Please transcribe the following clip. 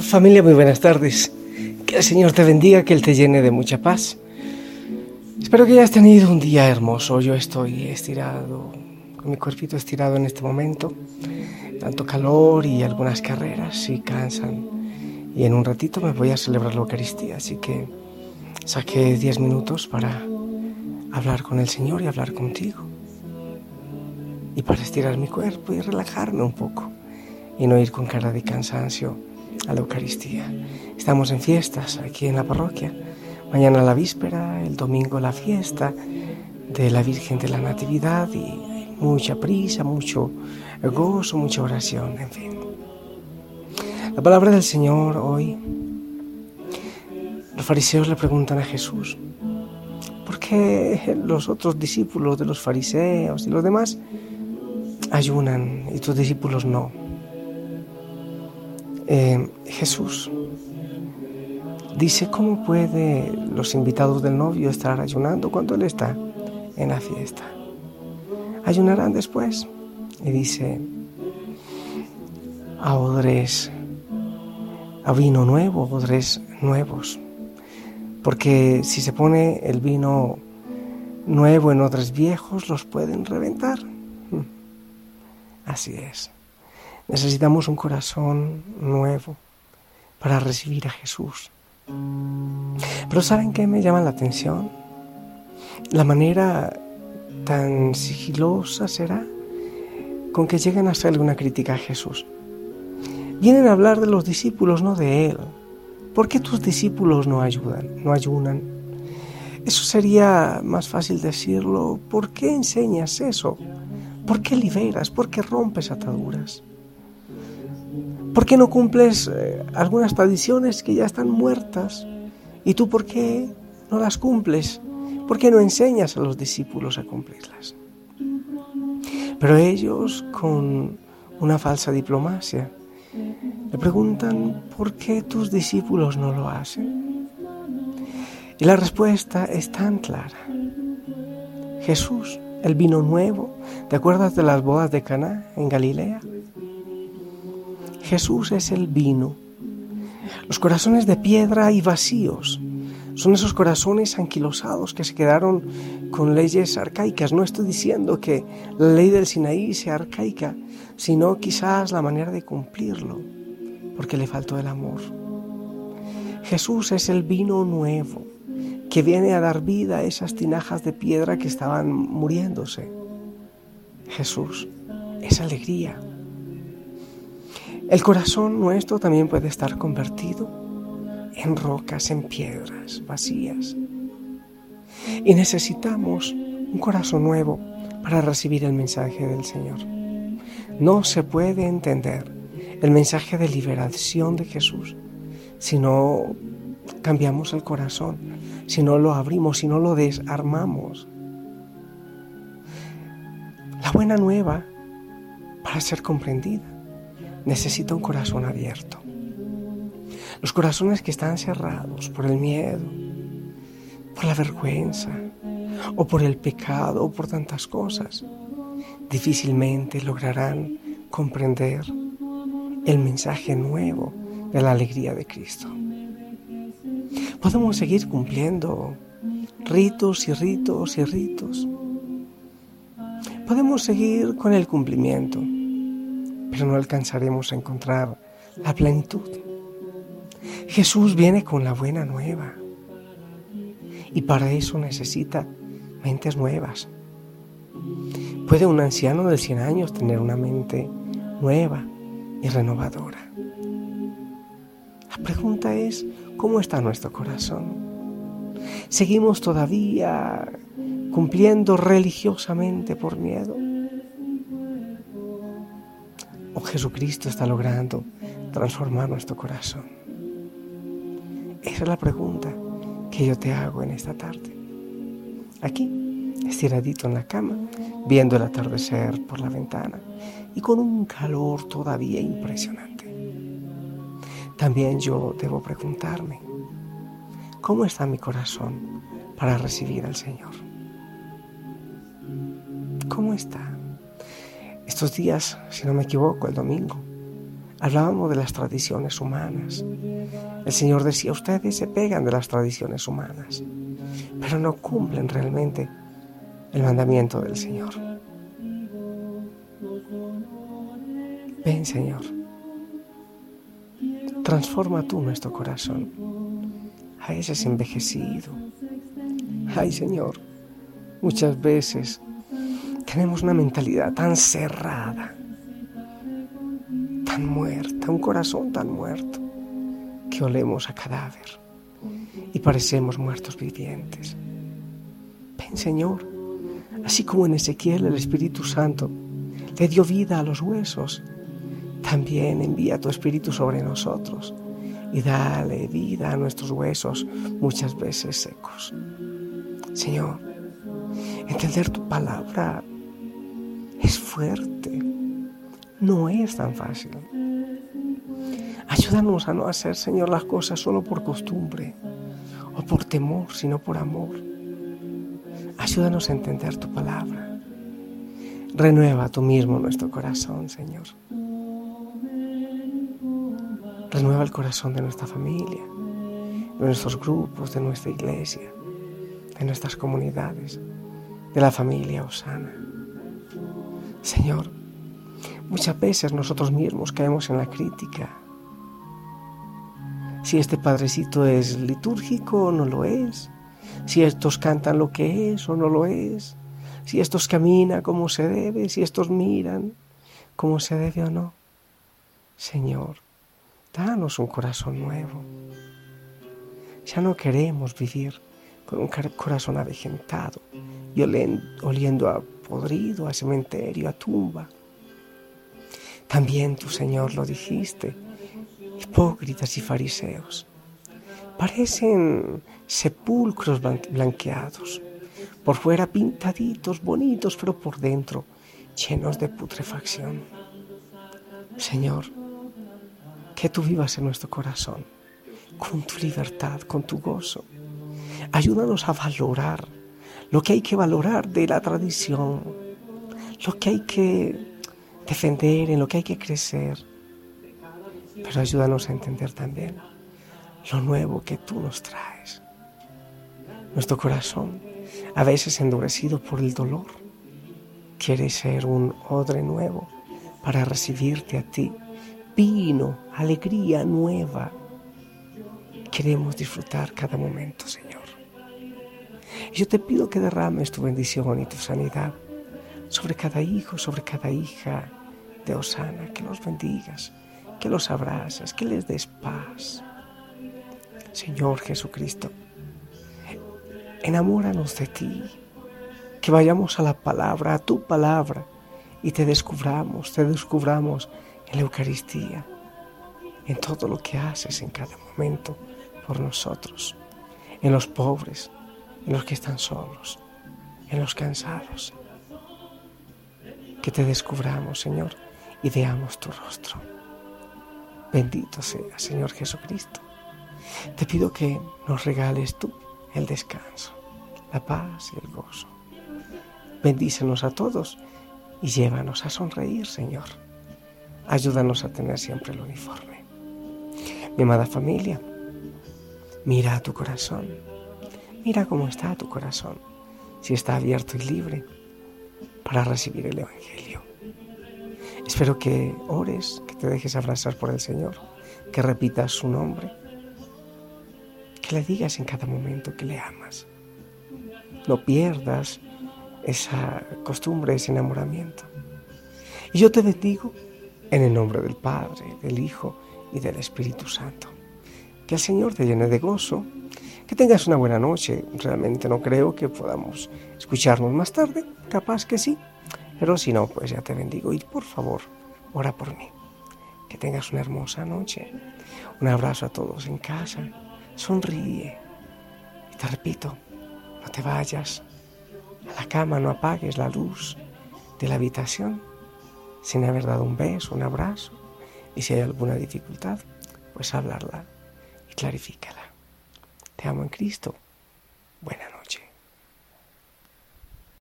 Familia, muy buenas tardes. Que el Señor te bendiga, que Él te llene de mucha paz. Espero que hayas tenido un día hermoso. Yo estoy estirado, con mi cuerpito estirado en este momento. Tanto calor y algunas carreras sí cansan. Y en un ratito me voy a celebrar la Eucaristía, así que saqué 10 minutos para hablar con el Señor y hablar contigo. Y para estirar mi cuerpo y relajarme un poco y no ir con cara de cansancio a la Eucaristía. Estamos en fiestas aquí en la parroquia. Mañana la víspera, el domingo la fiesta de la Virgen de la Natividad y mucha prisa, mucho gozo, mucha oración, en fin. La palabra del Señor hoy, los fariseos le preguntan a Jesús, ¿por qué los otros discípulos de los fariseos y los demás ayunan y tus discípulos no? Eh, Jesús dice, ¿cómo puede los invitados del novio estar ayunando cuando él está en la fiesta? Ayunarán después. Y dice, a odres, a vino nuevo, odres nuevos. Porque si se pone el vino nuevo en odres viejos, los pueden reventar. Hmm. Así es. Necesitamos un corazón nuevo para recibir a Jesús. Pero ¿saben qué me llama la atención? La manera tan sigilosa será con que llegan a hacerle una crítica a Jesús. Vienen a hablar de los discípulos, no de Él. ¿Por qué tus discípulos no ayudan, no ayunan? Eso sería más fácil decirlo. ¿Por qué enseñas eso? ¿Por qué liberas? ¿Por qué rompes ataduras? ¿Por qué no cumples eh, algunas tradiciones que ya están muertas? ¿Y tú por qué no las cumples? ¿Por qué no enseñas a los discípulos a cumplirlas? Pero ellos, con una falsa diplomacia, le preguntan, ¿por qué tus discípulos no lo hacen? Y la respuesta es tan clara. Jesús, el vino nuevo, ¿te acuerdas de las bodas de Caná en Galilea? Jesús es el vino. Los corazones de piedra y vacíos son esos corazones anquilosados que se quedaron con leyes arcaicas. No estoy diciendo que la ley del Sinaí sea arcaica, sino quizás la manera de cumplirlo, porque le faltó el amor. Jesús es el vino nuevo que viene a dar vida a esas tinajas de piedra que estaban muriéndose. Jesús es alegría. El corazón nuestro también puede estar convertido en rocas, en piedras vacías. Y necesitamos un corazón nuevo para recibir el mensaje del Señor. No se puede entender el mensaje de liberación de Jesús si no cambiamos el corazón, si no lo abrimos, si no lo desarmamos. La buena nueva para ser comprendida necesita un corazón abierto. Los corazones que están cerrados por el miedo, por la vergüenza, o por el pecado, o por tantas cosas, difícilmente lograrán comprender el mensaje nuevo de la alegría de Cristo. Podemos seguir cumpliendo ritos y ritos y ritos. Podemos seguir con el cumplimiento pero no alcanzaremos a encontrar la plenitud. Jesús viene con la buena nueva y para eso necesita mentes nuevas. ¿Puede un anciano de 100 años tener una mente nueva y renovadora? La pregunta es, ¿cómo está nuestro corazón? ¿Seguimos todavía cumpliendo religiosamente por miedo? Jesucristo está logrando transformar nuestro corazón? Esa es la pregunta que yo te hago en esta tarde. Aquí, estiradito en la cama, viendo el atardecer por la ventana y con un calor todavía impresionante. También yo debo preguntarme, ¿cómo está mi corazón para recibir al Señor? ¿Cómo está? Estos días, si no me equivoco, el domingo, Hablábamos de las tradiciones humanas. El Señor decía, ustedes se pegan de las tradiciones humanas, pero no cumplen realmente el mandamiento del Señor. Ven, Señor, transforma tú nuestro corazón. A ese es envejecido. Ay, Señor, muchas veces tenemos una mentalidad tan cerrada tan muerta, un corazón tan muerto, que olemos a cadáver y parecemos muertos vivientes. Ven Señor, así como en Ezequiel el Espíritu Santo le dio vida a los huesos, también envía tu Espíritu sobre nosotros y dale vida a nuestros huesos muchas veces secos. Señor, entender tu palabra es fuerte no es tan fácil. Ayúdanos a no hacer, Señor, las cosas solo por costumbre o por temor, sino por amor. Ayúdanos a entender tu palabra. Renueva tú mismo nuestro corazón, Señor. Renueva el corazón de nuestra familia, de nuestros grupos, de nuestra iglesia, de nuestras comunidades, de la familia Osana. Señor, Muchas veces nosotros mismos caemos en la crítica. Si este padrecito es litúrgico o no lo es. Si estos cantan lo que es o no lo es. Si estos caminan como se debe. Si estos miran como se debe o no. Señor, danos un corazón nuevo. Ya no queremos vivir con un corazón avejentado y oliendo a podrido, a cementerio, a tumba. También tu Señor lo dijiste, hipócritas y fariseos. Parecen sepulcros blanqueados, por fuera pintaditos, bonitos, pero por dentro llenos de putrefacción. Señor, que tú vivas en nuestro corazón, con tu libertad, con tu gozo. Ayúdanos a valorar lo que hay que valorar de la tradición, lo que hay que defender, en lo que hay que crecer. Pero ayúdanos a entender también lo nuevo que tú nos traes. Nuestro corazón, a veces endurecido por el dolor, quiere ser un odre nuevo para recibirte a ti. Vino, alegría nueva. Queremos disfrutar cada momento, Señor. Y yo te pido que derrames tu bendición y tu sanidad sobre cada hijo, sobre cada hija, de Osana, que los bendigas, que los abrazas, que les des paz. Señor Jesucristo, enamóranos de ti, que vayamos a la palabra, a tu palabra, y te descubramos, te descubramos en la Eucaristía, en todo lo que haces en cada momento por nosotros, en los pobres, en los que están solos, en los cansados. Que te descubramos, Señor y veamos tu rostro. Bendito sea, Señor Jesucristo. Te pido que nos regales tú el descanso, la paz y el gozo. Bendícenos a todos y llévanos a sonreír, Señor. Ayúdanos a tener siempre el uniforme. Mi amada familia, mira a tu corazón. Mira cómo está tu corazón, si está abierto y libre para recibir el Evangelio. Espero que ores, que te dejes abrazar por el Señor, que repitas su nombre, que le digas en cada momento que le amas. No pierdas esa costumbre, ese enamoramiento. Y yo te bendigo en el nombre del Padre, del Hijo y del Espíritu Santo. Que el Señor te llene de gozo, que tengas una buena noche. Realmente no creo que podamos escucharnos más tarde, capaz que sí, pero si no, pues ya te bendigo y por favor, ora por mí. Que tengas una hermosa noche. Un abrazo a todos en casa. Sonríe. Y te repito, no te vayas a la cama, no apagues la luz de la habitación sin haber dado un beso, un abrazo. Y si hay alguna dificultad, pues hablarla y clarifícala. Te amo en Cristo. Buena.